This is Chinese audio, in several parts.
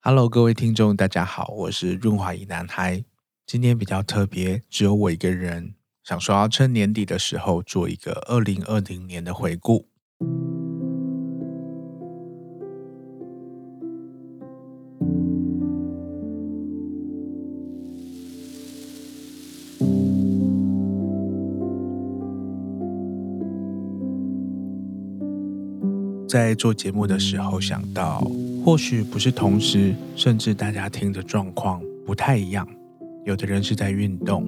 Hello，各位听众，大家好，我是润滑液男孩。今天比较特别，只有我一个人，想说要趁年底的时候做一个二零二零年的回顾。在做节目的时候，想到或许不是同时，甚至大家听的状况不太一样。有的人是在运动，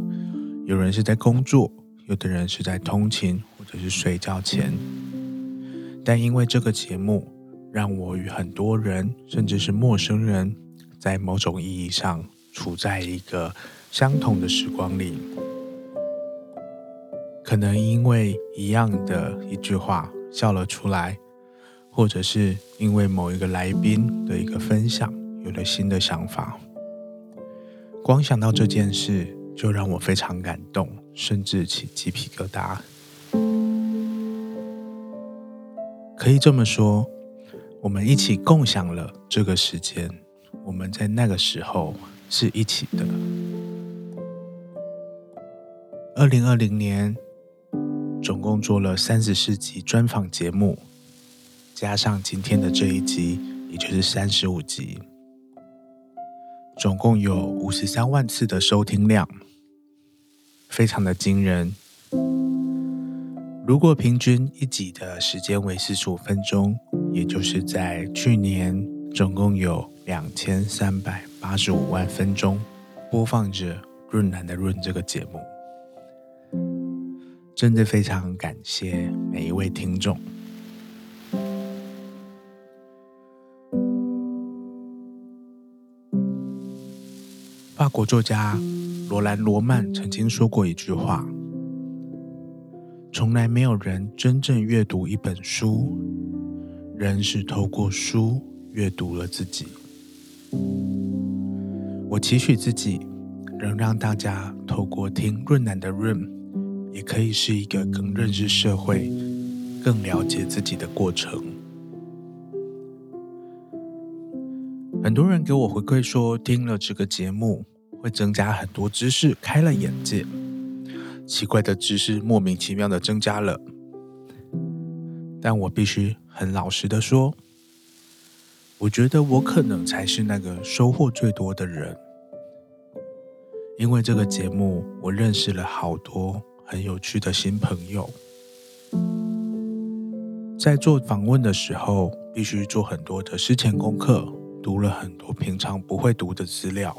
有人是在工作，有的人是在通勤或者是睡觉前。但因为这个节目，让我与很多人，甚至是陌生人，在某种意义上处在一个相同的时光里。可能因为一样的一句话笑了出来。或者是因为某一个来宾的一个分享，有了新的想法。光想到这件事，就让我非常感动，甚至起鸡皮疙瘩。可以这么说，我们一起共享了这个时间，我们在那个时候是一起的。二零二零年，总共做了三十四集专访节目。加上今天的这一集，也就是三十五集，总共有五十三万次的收听量，非常的惊人。如果平均一集的时间为四十五分钟，也就是在去年总共有两千三百八十五万分钟播放着《润男的润》这个节目，真的非常感谢每一位听众。国作家罗兰·罗曼曾经说过一句话：“从来没有人真正阅读一本书，人是透过书阅读了自己。”我期许自己能让大家透过听润男的润，也可以是一个更认识社会、更了解自己的过程。很多人给我回馈说，听了这个节目会增加很多知识，开了眼界。奇怪的知识莫名其妙的增加了，但我必须很老实的说，我觉得我可能才是那个收获最多的人，因为这个节目，我认识了好多很有趣的新朋友。在做访问的时候，必须做很多的事前功课。读了很多平常不会读的资料，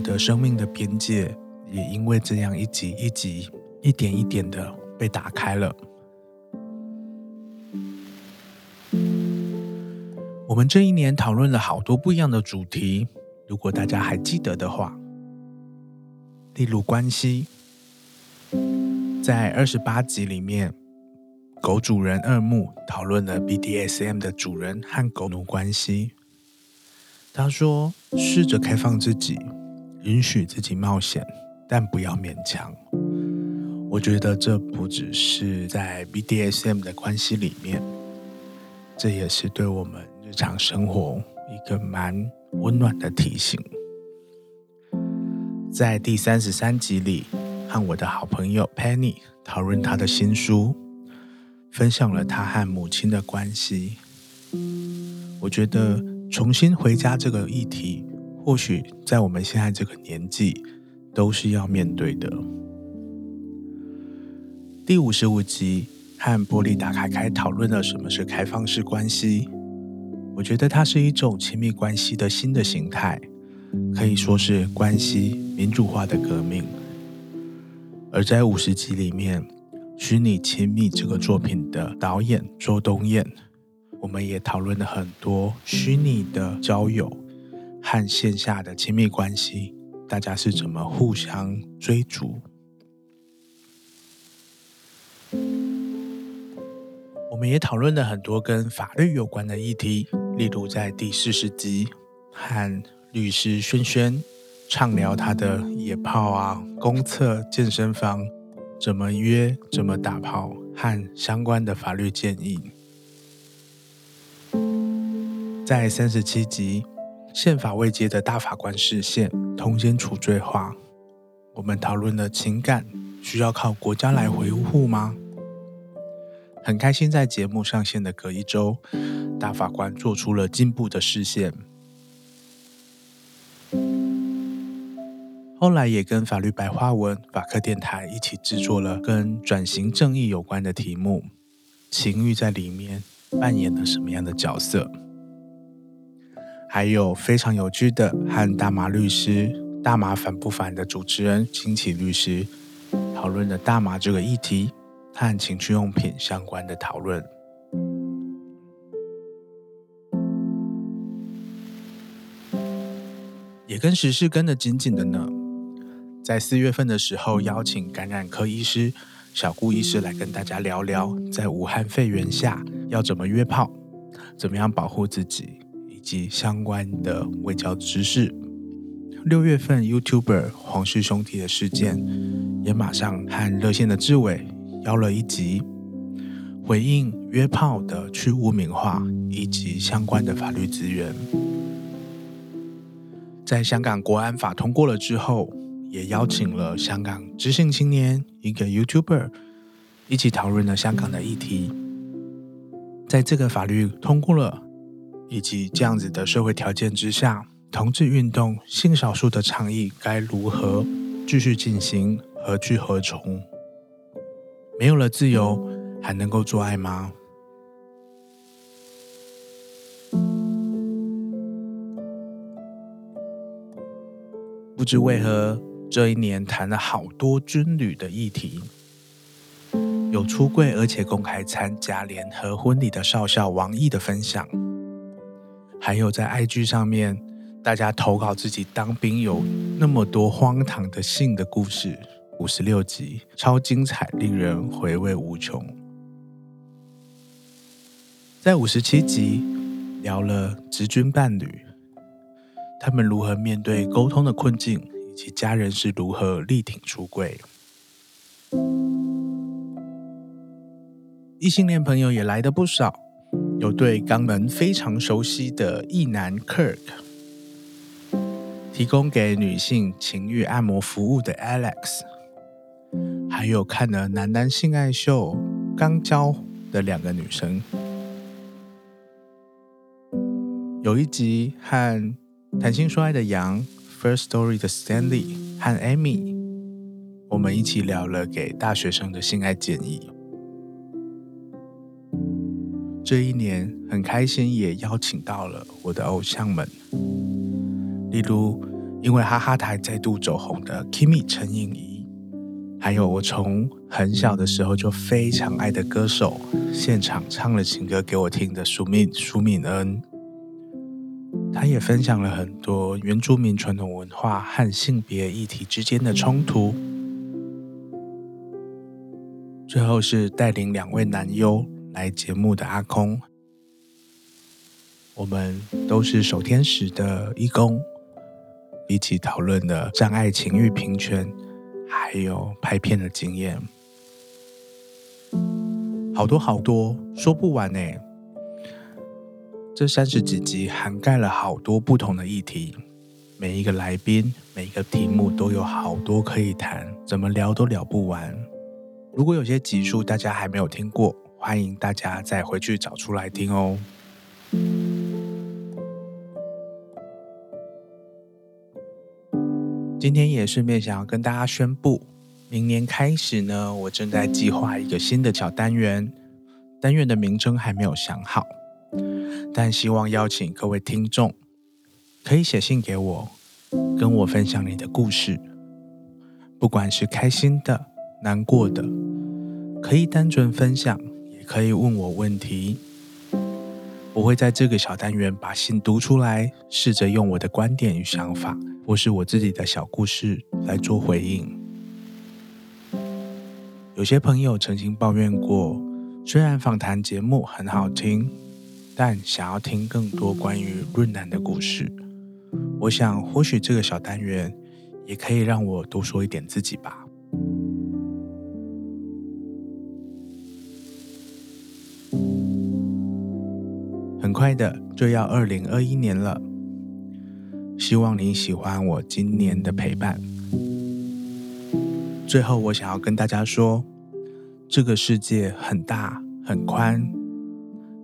的生命的边界也因为这样一集一集、一点一点的被打开了。我们这一年讨论了好多不一样的主题，如果大家还记得的话，例如关系，在二十八集里面。狗主人二木讨论了 BDSM 的主人和狗奴关系。他说：“试着开放自己，允许自己冒险，但不要勉强。”我觉得这不只是在 BDSM 的关系里面，这也是对我们日常生活一个蛮温暖的提醒。在第三十三集里，和我的好朋友 Penny 讨论他的新书。分享了他和母亲的关系。我觉得重新回家这个议题，或许在我们现在这个年纪，都是要面对的。第五十五集和波莉打开开讨论了什么是开放式关系。我觉得它是一种亲密关系的新的形态，可以说是关系民主化的革命。而在五十集里面。虚拟亲密这个作品的导演周东彦，我们也讨论了很多虚拟的交友和线下的亲密关系，大家是怎么互相追逐。我们也讨论了很多跟法律有关的议题，例如在第四十集和律师轩轩畅聊他的野炮啊、公厕、健身房。怎么约？怎么打炮？和相关的法律建议。在三十七集《宪法未接的大法官视线通奸除罪化》，我们讨论了情感需要靠国家来维护吗？很开心，在节目上线的隔一周，大法官做出了进步的视线。后来也跟法律白话文法客电台一起制作了跟转型正义有关的题目，情欲在里面扮演了什么样的角色？还有非常有趣的和大麻律师大麻烦不烦的主持人金奇律师讨论了大麻这个议题。和情趣用品相关的讨论，也跟时事跟得紧紧的呢。在四月份的时候，邀请感染科医师小顾医师来跟大家聊聊，在武汉肺炎下要怎么约炮，怎么样保护自己，以及相关的外交知识。六月份，YouTuber 黄氏兄弟的事件，也马上和热线的志伟。邀了一集，回应约炮的去污名化以及相关的法律资源。在香港国安法通过了之后，也邀请了香港知性青年一个 YouTuber 一起讨论了香港的议题。在这个法律通过了以及这样子的社会条件之下，同志运动、性少数的倡议该如何继续进行？何去何从？没有了自由，还能够做爱吗？不知为何，这一年谈了好多军旅的议题，有出柜而且公开参加联合婚礼的少校王毅的分享，还有在 IG 上面大家投稿自己当兵有那么多荒唐的性的故事。五十六集，超精彩，令人回味无穷。在五十七集聊了职军伴侣，他们如何面对沟通的困境，以及家人是如何力挺出柜。异性恋朋友也来得不少，有对肛门非常熟悉的异男 Kirk，提供给女性情欲按摩服务的 Alex。还有看了男男性爱秀刚交的两个女生，有一集和谈性说爱的杨，First Story 的 Stanley 和 Amy，我们一起聊了给大学生的性爱建议。这一年很开心，也邀请到了我的偶像们，例如因为哈哈台再度走红的 Kimi 陈颖仪。还有我从很小的时候就非常爱的歌手，现场唱了情歌给我听的舒敏舒敏恩，他也分享了很多原住民传统文化和性别议题之间的冲突。最后是带领两位男优来节目的阿空，我们都是守天使的义工，一起讨论的障碍情欲平权。还有拍片的经验，好多好多，说不完呢。这三十几集涵盖了好多不同的议题，每一个来宾、每一个题目都有好多可以谈，怎么聊都聊不完。如果有些集数大家还没有听过，欢迎大家再回去找出来听哦。今天也顺便想要跟大家宣布，明年开始呢，我正在计划一个新的小单元，单元的名称还没有想好，但希望邀请各位听众可以写信给我，跟我分享你的故事，不管是开心的、难过的，可以单纯分享，可以问我问题。我会在这个小单元把信读出来，试着用我的观点与想法，或是我自己的小故事来做回应。有些朋友曾经抱怨过，虽然访谈节目很好听，但想要听更多关于润男的故事。我想，或许这个小单元也可以让我多说一点自己吧。快的就要二零二一年了，希望你喜欢我今年的陪伴。最后，我想要跟大家说，这个世界很大很宽，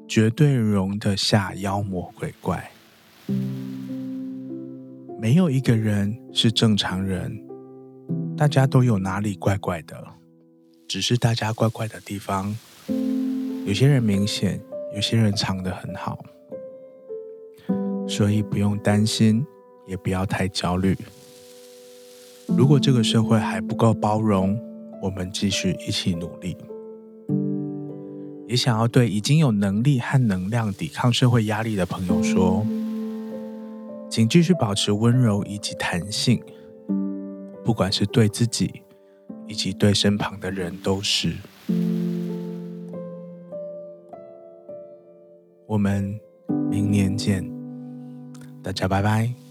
绝对容得下妖魔鬼怪。没有一个人是正常人，大家都有哪里怪怪的，只是大家怪怪的地方，有些人明显，有些人藏得很好，所以不用担心，也不要太焦虑。如果这个社会还不够包容，我们继续一起努力。也想要对已经有能力和能量抵抗社会压力的朋友说。请继续保持温柔以及弹性，不管是对自己，以及对身旁的人都是。我们明年见，大家拜拜。